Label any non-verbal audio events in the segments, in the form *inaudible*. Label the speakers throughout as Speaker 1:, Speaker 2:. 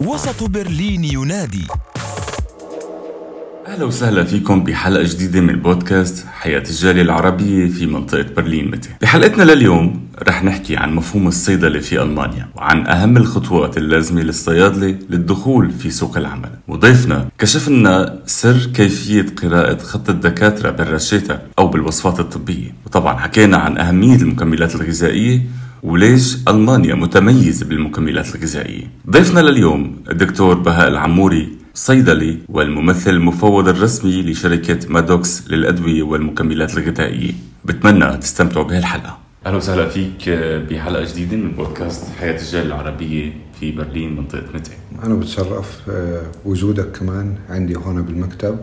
Speaker 1: وسط برلين ينادي
Speaker 2: أهلا وسهلا فيكم بحلقة جديدة من بودكاست حياة الجالية العربية في منطقة برلين متى. بحلقتنا لليوم رح نحكي عن مفهوم الصيدلة في ألمانيا وعن أهم الخطوات اللازمة للصيادلة للدخول في سوق العمل. وضيفنا كشف لنا سر كيفية قراءة خط الدكاترة بالرشيته أو بالوصفات الطبية، وطبعا حكينا عن أهمية المكملات الغذائية وليش ألمانيا متميزة بالمكملات الغذائية. ضيفنا لليوم الدكتور بهاء الحموري صيدلي والممثل المفوض الرسمي لشركة مادوكس للأدوية والمكملات الغذائية. بتمنى تستمتعوا بهالحلقة. أهلا وسهلا فيك بحلقة جديدة من بودكاست حياة الجالية العربية في برلين منطقة Mitte
Speaker 3: أنا بتشرف آه، وجودك كمان عندي هون بالمكتب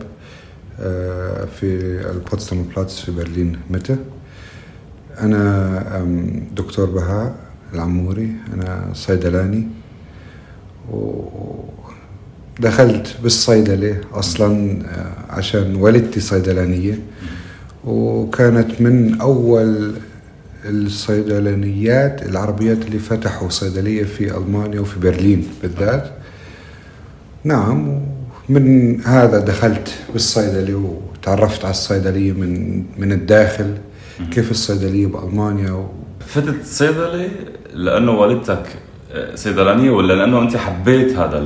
Speaker 3: آه، في ال Potsdamer Platz في برلين Mitte. أنا دكتور بهاء العموري أنا صيدلاني ودخلت بالصيدلة أصلا آه، عشان والدتي صيدلانية. وكانت من أول الصيدلانيات العربيات اللي فتحوا صيدلية في ألمانيا وفي برلين بالذات. نعم من هذا دخلت بالصيدلة وتعرفت على الصيدلية من من الداخل. كيف الصيدلية بألمانيا و...
Speaker 2: فتت صيدله لأنه والدتك آه، صيدلانية ولا لأنه أنت حبيت هذا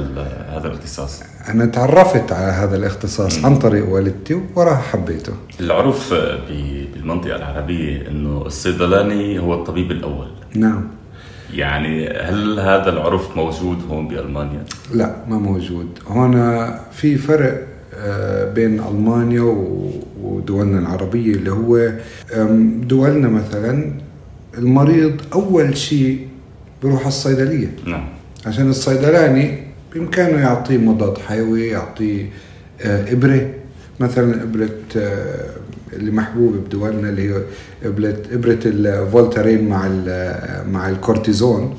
Speaker 2: هذا الاختصاص؟
Speaker 3: أنا تعرفت على هذا الاختصاص عن طريق والدتي وراها حبيته.
Speaker 2: العرف بالمنطقة العربية إنه الصيدلاني هو الطبيب الأول.
Speaker 3: نعم.
Speaker 2: يعني هل هذا العرف موجود هون بألمانيا؟
Speaker 3: لا ما موجود، هون في فرق بين ألمانيا ودولنا العربية اللي هو دولنا مثلا المريض أول شيء بيروح على الصيدلية.
Speaker 2: نعم.
Speaker 3: عشان الصيدلاني بإمكانه يعطيه مضاد حيوي يعطيه آه، إبرة. مثلا إبرة آه، اللي محبوبة بدولنا اللي هي إبرة إبرة الفولتارين مع مع الكورتيزون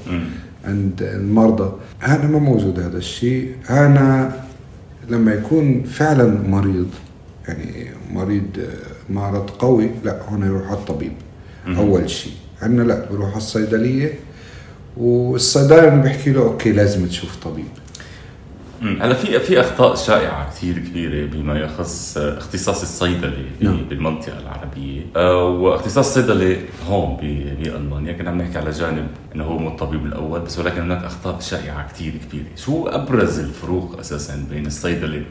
Speaker 3: عند المرضى. هذا ما موجود هذا الشيء. أنا لما يكون فعلا مريض يعني مريض آه، مرض قوي لا هنا يروح على الطبيب. أول شيء. عندنا لا بيروح على الصيدلية والصيدلي بيحكي له أوكي لازم تشوف طبيب.
Speaker 2: هلا في في أخطاء شائعة كثير كبيرة بما يخص اختصاص الصيدلة نعم. بالمنطقة العربية. آه، واختصاص الصيدلة هون بألمانيا. كنا عم نحكي على جانب إنه هو مو الطبيب الأول بس ولكن هناك أخطاء شائعة كثير كبيرة. شو أبرز الفروق أساسا بين الصيدلة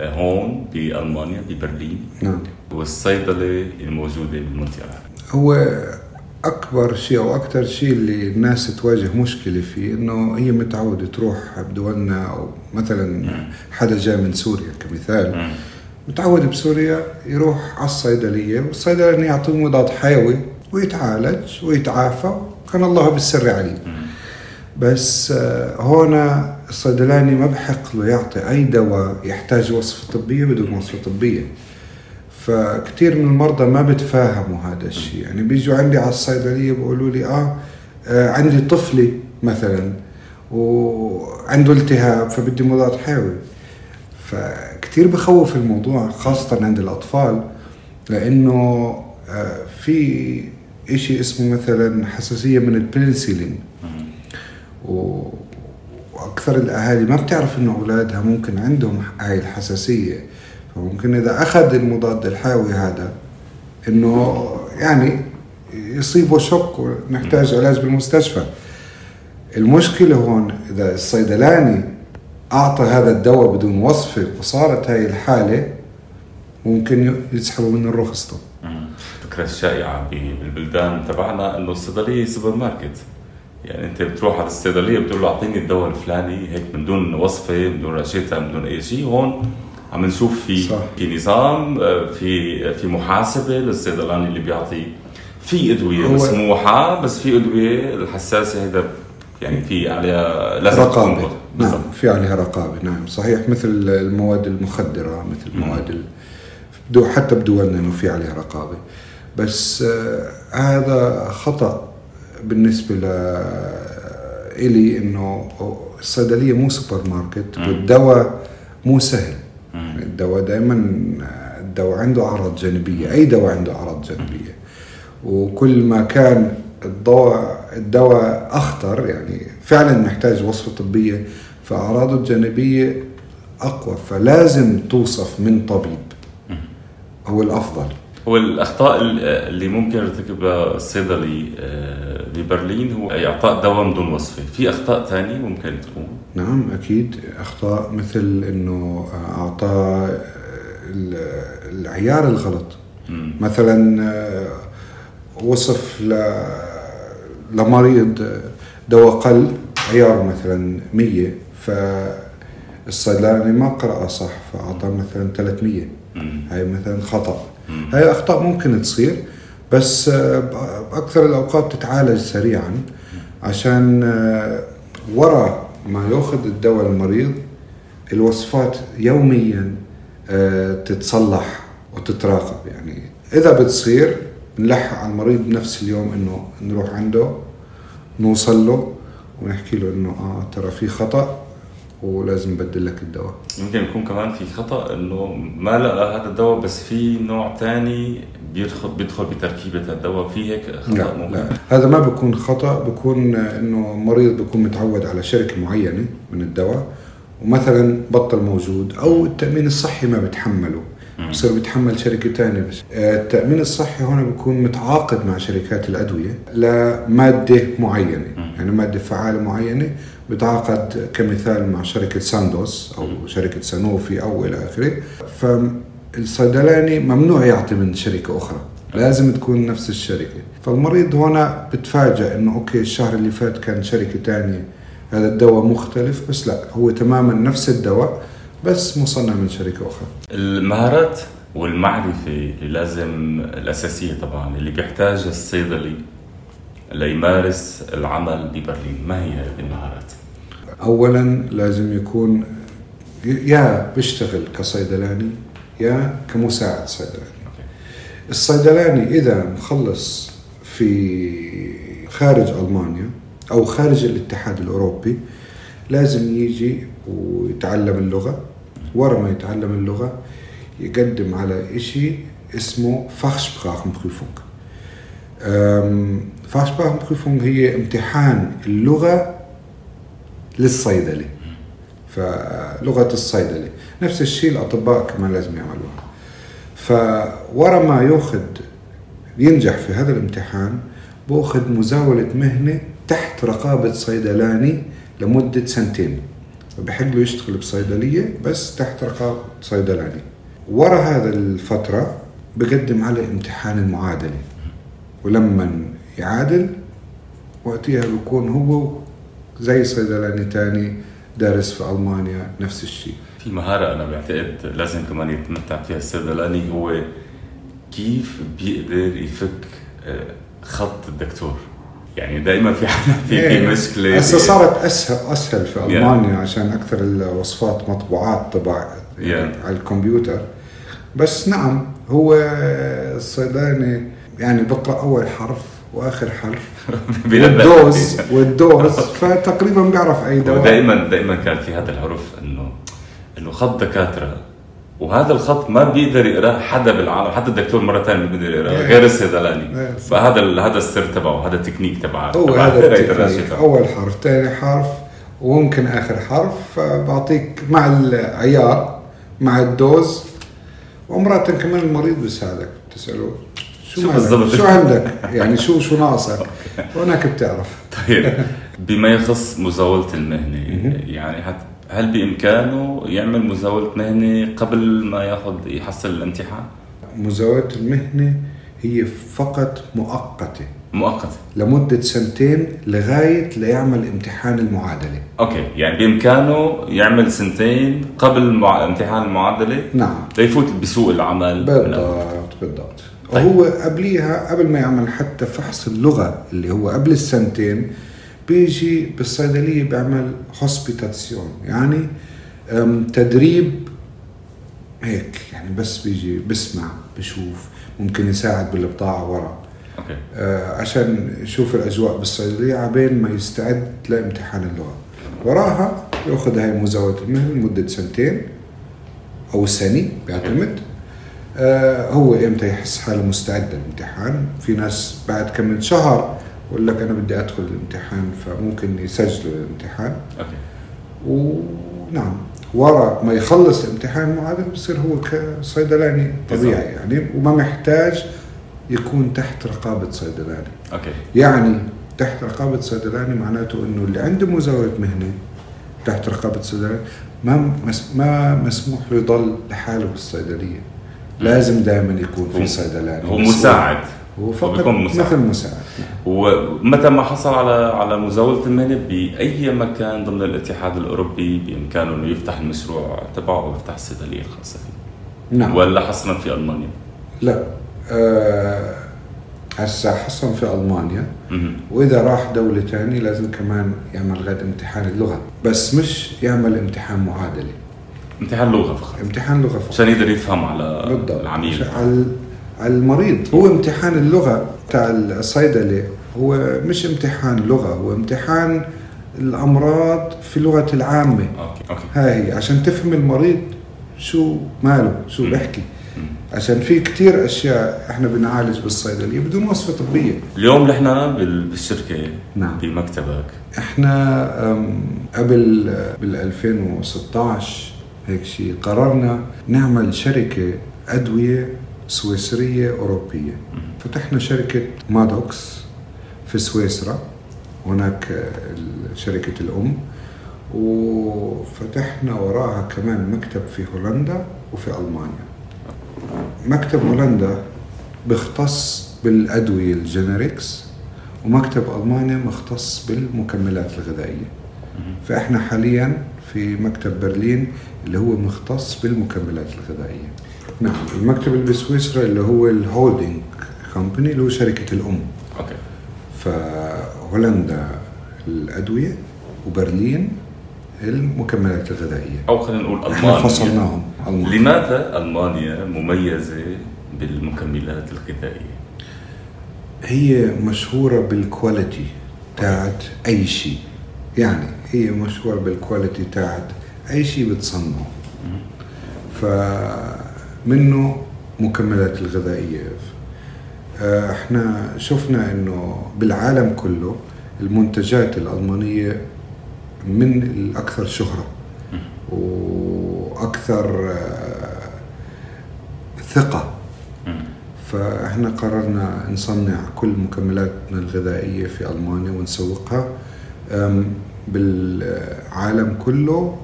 Speaker 2: هون بألمانيا ببرلين؟
Speaker 3: نعم.
Speaker 2: والصيدلة الموجودة بالمنطقة العربية؟
Speaker 3: هو أكبر شيء أو أكثر شيء اللي الناس تواجه مشكلة فيه إنه هي متعودة تروح بدولنا أو مثلا حدا جاي من سوريا كمثال. متعود بسوريا يروح على الصيدلية والصيدلية يعطوه مضاد حيوي ويتعالج ويتعافى كان الله بالسر عليه. بس آه، هون الصيدلاني ما بحق له يعطي أي دواء يحتاج وصفة طبية بدون وصفة طبية. فكثير من المرضى ما بتفاهموا هذا الشيء. يعني بيجوا عندي على الصيدلية بيقولوا لي آه, آه عندي طفلي مثلا وعنده التهاب فبدي مضاد حيوي. فكتير بخوف الموضوع خاصة عند الأطفال لأنه آه في إشي اسمه مثلا حساسية من البنسلين. وأكثر الأهالي ما بتعرف إنه أولادها ممكن عندهم هاي الحساسية. فممكن إذا أخذ المضاد الحيوي هذا إنه يعني يصيبه شوك ونحتاج علاج بالمستشفى. المشكلة هون إذا الصيدلاني أعطى هذا الدواء بدون وصفة وصارت هاي الحالة ممكن يسحبوا منه الرخصته
Speaker 2: الفكرة الشائعة بالبلدان تبعنا إنه الصيدلية سوبر ماركت. يعني أنت بتروح على الصيدلية بتقول له أعطيني الدواء الفلاني هيك من دون وصفة من دون راشيتة من دون أي شيء هون عم نشوف في صح. في نظام آه، في في محاسبة للصيدلاني اللي بيعطي في أدوية مسموحة بس في أدوية الحساسة هذا يعني في عليها
Speaker 3: لازم رقابة. نعم في عليها رقابة نعم. صحيح مثل المواد المخدرة مثل المواد دو حتى بدولنا إنه في عليها رقابة. بس آه هذا خطأ بالنسبة ل إلي إنه الصيدلية مو سوبر ماركت والدواء مو سهل. الدواء دائما الدواء عنده أعراض جانبية أي دواء عنده أعراض جانبية. وكل ما كان الدواء الدواء أخطر يعني فعلا محتاج وصفة طبية فأعراضه الجانبية أقوى فلازم توصف من طبيب. هو الأفضل.
Speaker 2: هو الأخطاء اللي ممكن يرتكبها الصيدلي آه، ببرلين هو إعطاء دواء من دون وصفة، في أخطاء ثانية ممكن تكون؟
Speaker 3: نعم أكيد. أخطاء مثل إنه أعطى العيار الغلط. مم. مثلا آه، وصف لمريض دواء قلب عياره مثلا 100 فالصيدلاني ما قرأ صح فأعطى مثلا 300 هاي مثلا خطأ. هاي أخطاء ممكن تصير بس بأكثر الأوقات تتعالج سريعا عشان آه، ورا ما ياخذ الدواء المريض الوصفات يوميا آه، تتصلح وتتراقب. يعني إذا بتصير نلحق على المريض بنفس اليوم إنه نروح عنده نوصل له ونحكي له إنه آه ترى في خطأ. ولازم نبدل لك الدواء.
Speaker 2: يمكن يكون كمان في خطأ إنه ما لقى هذا الدواء بس في نوع ثاني بيدخل بيدخل بتركيبة الدواء. في هيك خطأ
Speaker 3: لا ممكن؟ لا. هذا ما بيكون خطأ بيكون إنه مريض بيكون متعود على شركة معينة من الدواء ومثلا بطل موجود أو التأمين الصحي ما بتحمله. بصير بيتحمل شركة ثانية بس. آه، التأمين الصحي هنا بيكون متعاقد مع شركات الأدوية لمادة معينة. يعني مادة فعالة معينة بتعاقد كمثال مع شركة ساندوس أو شركة سانوفي أو إلى آخره. فالصيدلاني ممنوع يعطي من شركة أخرى. لازم تكون نفس الشركة. فالمريض هنا بتفاجئ إنه أوكي الشهر اللي فات كان شركة ثانية هذا الدواء مختلف بس لا هو تماما نفس الدواء بس مصنع من شركة أخرى.
Speaker 2: المهارات والمعرفة اللي لازم الأساسية طبعا اللي بيحتاجها الصيدلي ليمارس العمل ببرلين. ما هي هذه المهارات؟
Speaker 3: اولا لازم يكون يا بيشتغل كصيدلاني يا كمساعد صيدلاني. الصيدلاني إذا مخلص في خارج ألمانيا أو خارج الاتحاد الأوروبي لازم يجي ويتعلم اللغة. ورا ما يتعلم اللغة يقدم على شيء اسمه Fachsprachenprüfung Fachsprachenprüfung هي امتحان اللغة للصيدلي. فلغة الصيدلي. نفس الشيء الأطباء كمان لازم يعملوها. فورا ما يأخذ ينجح في هذا الامتحان بأخذ مزاولة مهنة تحت رقابة صيدلاني لمدة سنتين. فبحق له يشتغل بصيدلية بس تحت رقابه صيدلاني. ورا هذا الفترة بقدم على امتحان المعادلة. ولما يعادل وقتها بيكون هو زي صيدلاني تاني دارس في ألمانيا نفس الشيء.
Speaker 2: في مهارة أنا بعتقد لازم كمان يتمتع فيها الصيدلاني هو كيف بيقدر يفك آه، خط الدكتور. يعني دائما في في في إيه. مشكله
Speaker 3: هسه صارت اسهل أسهل في ألمانيا yeah. عشان أكثر الوصفات مطبوعات طبع يعني yeah. على الكمبيوتر بس نعم هو الصيدلاني يعني بقرا أول حرف وآخر حرف *laughs* وال dose *laughs* وال dose فتقريبا بيعرف أي دواء
Speaker 2: دائما دائما كان في هذا الحروف انه إنه خط دكاترة وهذا الخط ما بيقدر يقراه حدا بالعالم حتى الدكتور مرة ثانية ما بيقدر يقراه غير الصيدلاني. فهذا هذا السر تبعه هذا التكنيك تبعه.
Speaker 3: هو هذا التكنيك. أول حرف ثاني حرف وممكن آخر حرف. فبعطيك مع العيار مع الدوز ومرات كمان المريض بيساعدك تساله شو بالضبط؟ شو عندك؟ يعني شو شو ناقصك؟ *laughs* وهناك بتعرف.
Speaker 2: طيب. بما يخص مزاولة المهنة يعني حتى هل بإمكانه يعمل مزاولة مهنه قبل ما ياخذ يحصل الامتحان؟
Speaker 3: مزاولة المهنه هي فقط مؤقتة.
Speaker 2: مؤقتة.
Speaker 3: لمدة سنتين لغاية ليعمل امتحان المعادلة.
Speaker 2: okay يعني بإمكانه يعمل سنتين قبل مع... امتحان المعادلة؟
Speaker 3: نعم.
Speaker 2: ليفوت بسوق العمل.
Speaker 3: بالضبط بالضبط. طيب. وهو قبليها قبل ما يعمل حتى فحص اللغة اللي هو قبل السنتين بيجي بالصيدلية بيعمل Hospitation يعني تدريب هيك يعني بس بيجي بسمع بشوف ممكن يساعد بالبضاعة ورا.
Speaker 2: okay.
Speaker 3: آه عشان يشوف الأجواء بالصيدلية عبين ما يستعد لامتحان اللغة. وراها يأخذ هاي مزاوله المهنه لمدة سنتين أو سنة بيعتمد. آه هو إمتى يحس حاله مستعد للامتحان؟ في ناس بعد كم من شهر ويقول لك أنا بدي أدخل الامتحان فممكن يسجلوا الامتحان.
Speaker 2: okay.
Speaker 3: ونعم ورا ما يخلص الامتحان المعادل بصير هو كصيدلاني طبيعي يعني وما محتاج يكون تحت رقابة صيدلاني.
Speaker 2: okay.
Speaker 3: يعني تحت رقابة صيدلاني معناته إنه اللي عنده مزاولة مهنة تحت رقابة صيدلاني ما مس ما مسموح له يضل لحاله بالصيدلية. لازم دائما يكون في صيدلاني
Speaker 2: هو مساعد.
Speaker 3: هو فقط
Speaker 2: بيكون مساعد.
Speaker 3: مثل مساعد.
Speaker 2: ومتى ما حصل على على مزاولة المهنة بأي مكان ضمن الاتحاد الأوروبي بإمكانه إنه يفتح المشروع تبعه أو يفتح الصيدلية الخاصة فيه؟
Speaker 3: نعم.
Speaker 2: ولا حصرا في ألمانيا؟
Speaker 3: لا. آه هسا حصل في ألمانيا.
Speaker 2: مهم.
Speaker 3: وإذا راح دولة ثانية لازم كمان يعمل غير امتحان اللغة. بس مش يعمل امتحان معادلة.
Speaker 2: امتحان لغة فقط.
Speaker 3: امتحان لغة فقط.
Speaker 2: عشان يقدر يفهم على
Speaker 3: بالضبط.
Speaker 2: العميل.
Speaker 3: على على المريض. هو امتحان اللغة تاع الصيدله هو مش امتحان لغة هو امتحان الأمراض في لغة العامة.
Speaker 2: okay okay.
Speaker 3: هاي هي عشان تفهم المريض شو ماله شو. بحكي عشان في كتير أشياء إحنا بنعالج بالصيدلية. بدون وصفة طبية.
Speaker 2: اليوم نحن بال- بالشركة
Speaker 3: نعم.
Speaker 2: بمكتبك.
Speaker 3: إحنا قبل بال 2016 هيك شيء قررنا نعمل شركة أدوية سويسرية أوروبية. فتحنا شركة مادوكس في سويسرا. هناك شركة الأم. وفتحنا وراها كمان مكتب في هولندا وفي ألمانيا. مكتب هولندا بيختص بالأدوية ال generics ومكتب ألمانيا مختص بالمكملات الغذائية. فإحنا حاليا في مكتب برلين اللي هو مختص بالمكملات الغذائية. نعم المكتب اللي بسويسرا اللي هو ال holding company اللي هو شركة الأم.
Speaker 2: okay.
Speaker 3: فهولندا الأدوية وبرلين المكملات الغذائية.
Speaker 2: أو خلينا نقول
Speaker 3: إحنا
Speaker 2: ألمانيا.
Speaker 3: فصلناهم. ألمانيا.
Speaker 2: لماذا ألمانيا مميزة بالمكملات الغذائية؟
Speaker 3: هي مشهورة بال quality تاعت أي شيء. يعني هي مشهورة بال quality تاعت أي شيء بتصنعه. فمنه مكملات الغذائية آه، إحنا شفنا انه بالعالم كله المنتجات الألمانية من الأكثر شهرة وأكثر آه، ثقة
Speaker 2: مم.
Speaker 3: فاحنا قررنا نصنع كل مكملاتنا الغذائية في ألمانيا ونسوقها بالعالم كله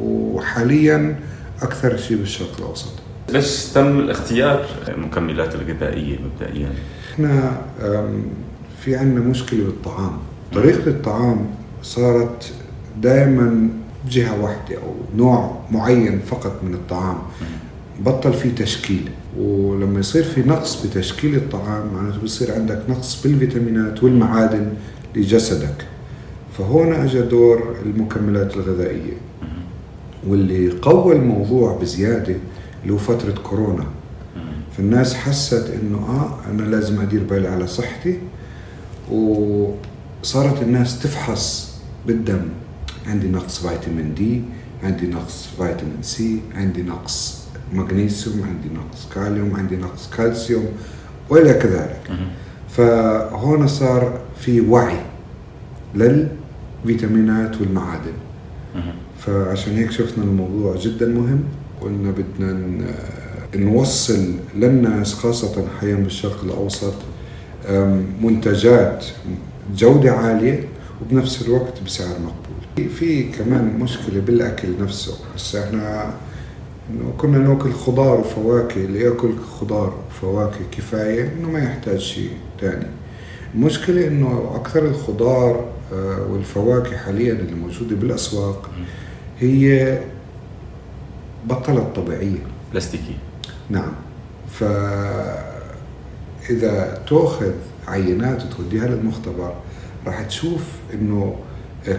Speaker 3: وحاليا أكثر شيء بالشرق الأوسط.
Speaker 2: ليش تم الاختيار المكملات الغذائية مبدئيا؟
Speaker 3: إحنا في عندنا مشكلة بالطعام، طريقة الطعام صارت دائما جهة واحدة أو نوع معين فقط من الطعام. بطل في تشكيل. ولما يصير في نقص بتشكيل الطعام معناته بصير عندك نقص بالفيتامينات والمعادن لجسدك. فهون اجى دور المكملات الغذائية. واللي قوى الموضوع بزيادة اللي هو فترة كورونا. فالناس حست إنه آه أنا لازم أدير بالي على صحتي وصارت الناس تفحص بالدم. عندي نقص فيتامين D عندي نقص فيتامين C عندي نقص مغنيسيوم عندي نقص كاليوم عندي نقص كالسيوم وإلى كذلك. فهون صار في وعي للفيتامينات والمعادن. فعشان هيك شفنا الموضوع جدا مهم. قلنا بدنا نوصل للناس خاصة حاليا بالشرق الأوسط منتجات جودة عالية وبنفس الوقت بسعر مقبول. في كمان مشكلة بالأكل نفسه. هسا إحنا إنه كنا نأكل خضار وفواكه اللي يأكل خضار وفواكه كفاية إنه ما يحتاج شيء ثاني المشكلة إنه أكثر الخضار آه، والفواكه حاليا اللي موجودة بالأسواق هي بطلت طبيعية
Speaker 2: بلاستيكي
Speaker 3: نعم. ف إذا تاخذ عينات وتوديها للمختبر راح تشوف إنه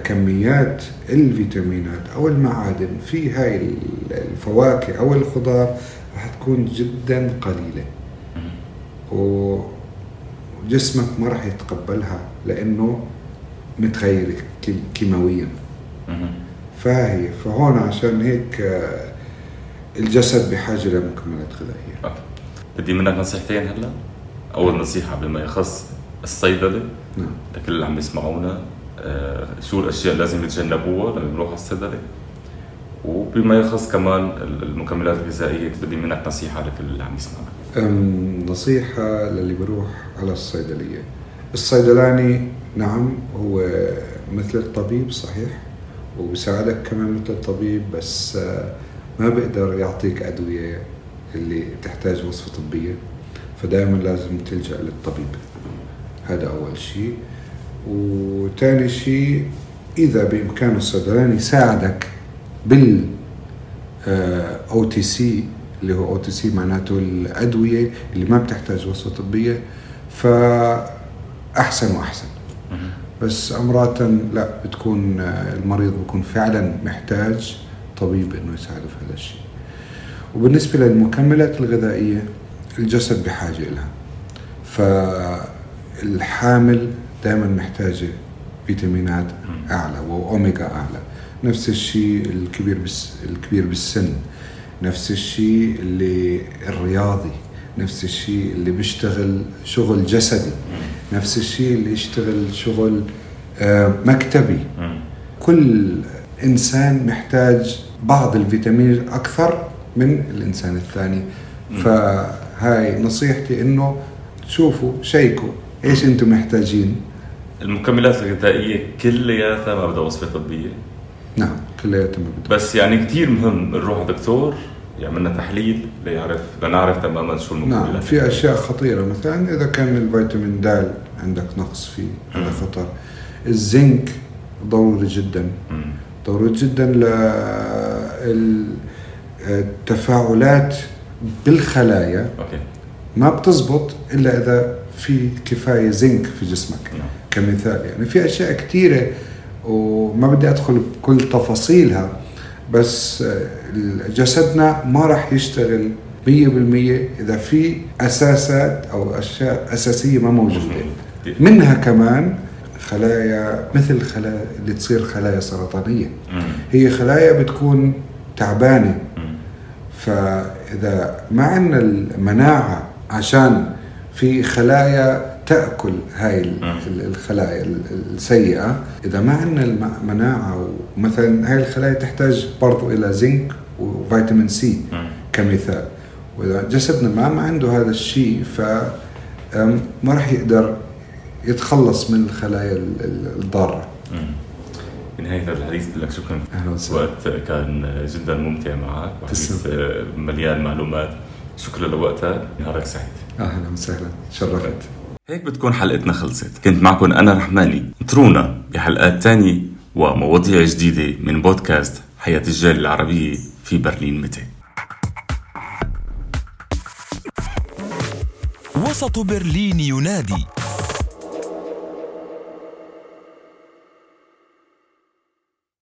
Speaker 3: كميات الفيتامينات أو المعادن في هاي الفواكه أو الخضار راح تكون جدا قليلة. وجسمك ما راح يتقبلها لأنه متغير كي- كيماويا. فهي فهون عشان هيك آه، الجسد بحاجة لمكملات
Speaker 2: غذائية. بدي منك نصيحتين هلا. أول نصيحة بما يخص الصيدلة.
Speaker 3: نعم.
Speaker 2: لكل اللي عم يسمعونا آه، شو الأشياء اللي لازم يتجنبوها لما يروحوا على الصيدلة. وبما يخص كمان المكملات الغذائية تبي منك نصيحة لكل اللي عم يسمعنا.
Speaker 3: أم، نصيحة للي بروح على الصيدلية. الصيدلاني نعم هو مثل الطبيب صحيح. وبساعدك كمان مثل الطبيب بس آه، ما بيقدر يعطيك أدوية اللي تحتاج وصفة طبية فدائما لازم تلجأ للطبيب. هذا أول شيء. وثاني شيء إذا بإمكانه الصيدلاني يساعدك بال OTC اللي هو OTC معناته الأدوية اللي ما بتحتاج وصفة طبية فأحسن وأحسن. بس مرات لا بتكون آه، المريض بيكون فعلا محتاج طبيب إنه يساعده في هذا الشيء. وبالنسبة للمكملات الغذائية الجسد بحاجة لها فالحامل دائما محتاجة فيتامينات أعلى واوميجا أعلى. نفس الشيء الكبير بس الكبير بالسن. نفس الشيء اللي الرياضي. نفس الشيء اللي بيشتغل شغل جسدي. نفس الشيء اللي يشتغل شغل آه، مكتبي. كل انسان محتاج بعض الفيتامين أكثر من الإنسان الثاني. فهاي نصيحتي إنه تشوفوا شيكوا إيش أنتم محتاجين.
Speaker 2: المكملات الغذائية كلياتها ما بدها وصفة طبية.
Speaker 3: نعم كلياتهم بدهم.
Speaker 2: بس يعني كثير مهم نروح على دكتور يعمل لنا تحليل ليعرف لنعرف تماما شو المكملات
Speaker 3: نعم في أشياء خطيرة. مثلا إذا كان الفيتامين د عندك نقص فيه هذا خطر. الزنك ضروري جدا.
Speaker 2: مم.
Speaker 3: ضروري جدا للتفاعلات بالخلايا.
Speaker 2: أوكي.
Speaker 3: ما بتزبط إلا إذا في كفاية زنك في جسمك.
Speaker 2: نعم.
Speaker 3: كمثال يعني في أشياء كثيره وما بدي أدخل بكل تفاصيلها بس آه، جسدنا ما راح يشتغل 100% إذا في أساسات أو أشياء أساسية ما موجودة. منها كمان خلايا مثل خلايا اللي تصير خلايا
Speaker 2: سرطانية.
Speaker 3: هي خلايا بتكون
Speaker 2: تعبانة.
Speaker 3: فإذا ما عندنا المناعة عشان في خلايا تأكل هاي الخلايا ال- السيئة إذا ما عندنا المناعه ومثلا هاي الخلايا تحتاج برضو إلى زنك وفيتامين سي. كمثال وإذا جسدنا ما ما عنده هذا الشيء ف ما راح يقدر يتخلص من الخلايا ال- ال-
Speaker 2: الضارة. بنهاية هذا الحديث بدي لك شكرا.
Speaker 3: أهلا وسهلا.
Speaker 2: وقت كان جدا ممتع معك. وحديث
Speaker 3: تسلم.
Speaker 2: مليان معلومات. شكرا لوقتك. نهارك سعيد
Speaker 3: أهلا وسهلا. شرفت.
Speaker 2: هيك بتكون حلقتنا خلصت. كنت معكم أنا رحماني. انطرونا بحلقات تانية ومواضيع جديدة من بودكاست حياة الجالية العربية في برلين متى.
Speaker 1: وسط برلين ينادي.